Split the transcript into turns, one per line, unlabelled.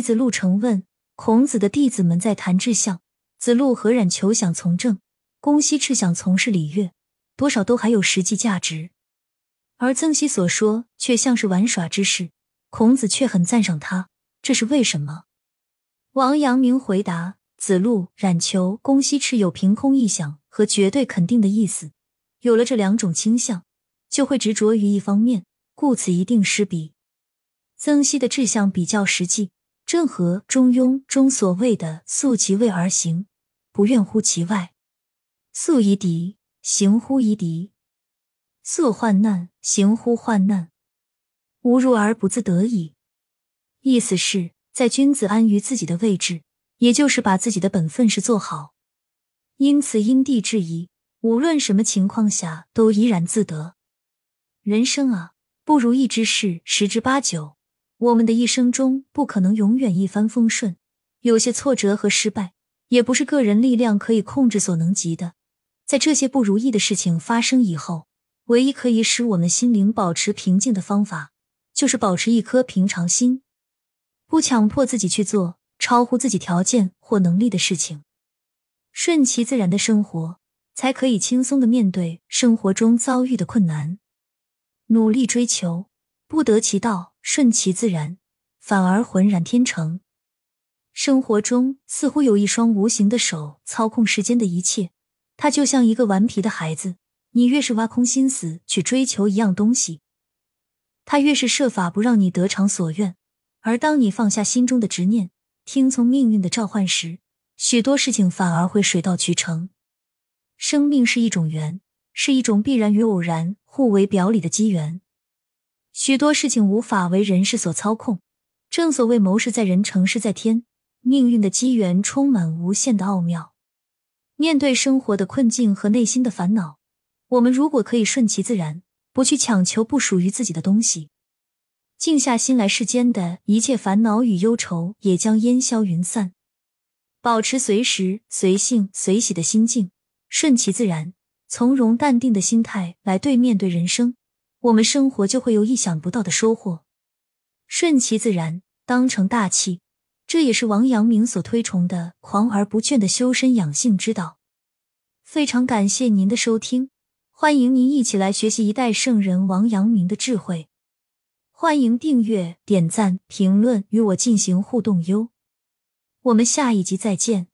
子路成问孔子的弟子们在谈志向，子路和冉求想从政，公西赤想从事礼乐，多少都还有实际价值。而曾皙所说却像是玩耍之事，孔子却很赞赏他，这是为什么？王阳明回答：子路、冉求、公西赤有凭空臆想和绝对肯定的意思，有了这两种倾向，就会执着于一方面，故此一定失彼。曾皙的志向比较实际，正合《中庸》中所谓的“素其位而行，不愿乎其外；素夷敌，行乎夷敌；素患难，行乎患难。无入而不自得矣。”意思是，在君子安于自己的位置，也就是把自己的本分事做好。因此，因地制宜，无论什么情况下都怡然自得。人生啊，不如意之事十之八九。我们的一生中不可能永远一帆风顺，有些挫折和失败也不是个人力量可以控制所能及的。在这些不如意的事情发生以后，唯一可以使我们心灵保持平静的方法，就是保持一颗平常心，不强迫自己去做超乎自己条件或能力的事情，顺其自然的生活，才可以轻松的面对生活中遭遇的困难，努力追求，不得其道。顺其自然，反而浑然天成。生活中似乎有一双无形的手操控世间的一切，它就像一个顽皮的孩子。你越是挖空心思去追求一样东西，他越是设法不让你得偿所愿。而当你放下心中的执念，听从命运的召唤时，许多事情反而会水到渠成。生命是一种缘，是一种必然与偶然互为表里的机缘。许多事情无法为人事所操控，正所谓谋事在人，成事在天。命运的机缘充满无限的奥妙。面对生活的困境和内心的烦恼，我们如果可以顺其自然，不去强求不属于自己的东西，静下心来，世间的一切烦恼与忧愁也将烟消云散。保持随时随性随喜的心境，顺其自然、从容淡定的心态来对面对人生。我们生活就会有意想不到的收获，顺其自然，当成大器，这也是王阳明所推崇的狂而不倦的修身养性之道。非常感谢您的收听，欢迎您一起来学习一代圣人王阳明的智慧。欢迎订阅、点赞、评论，与我进行互动哟。我们下一集再见。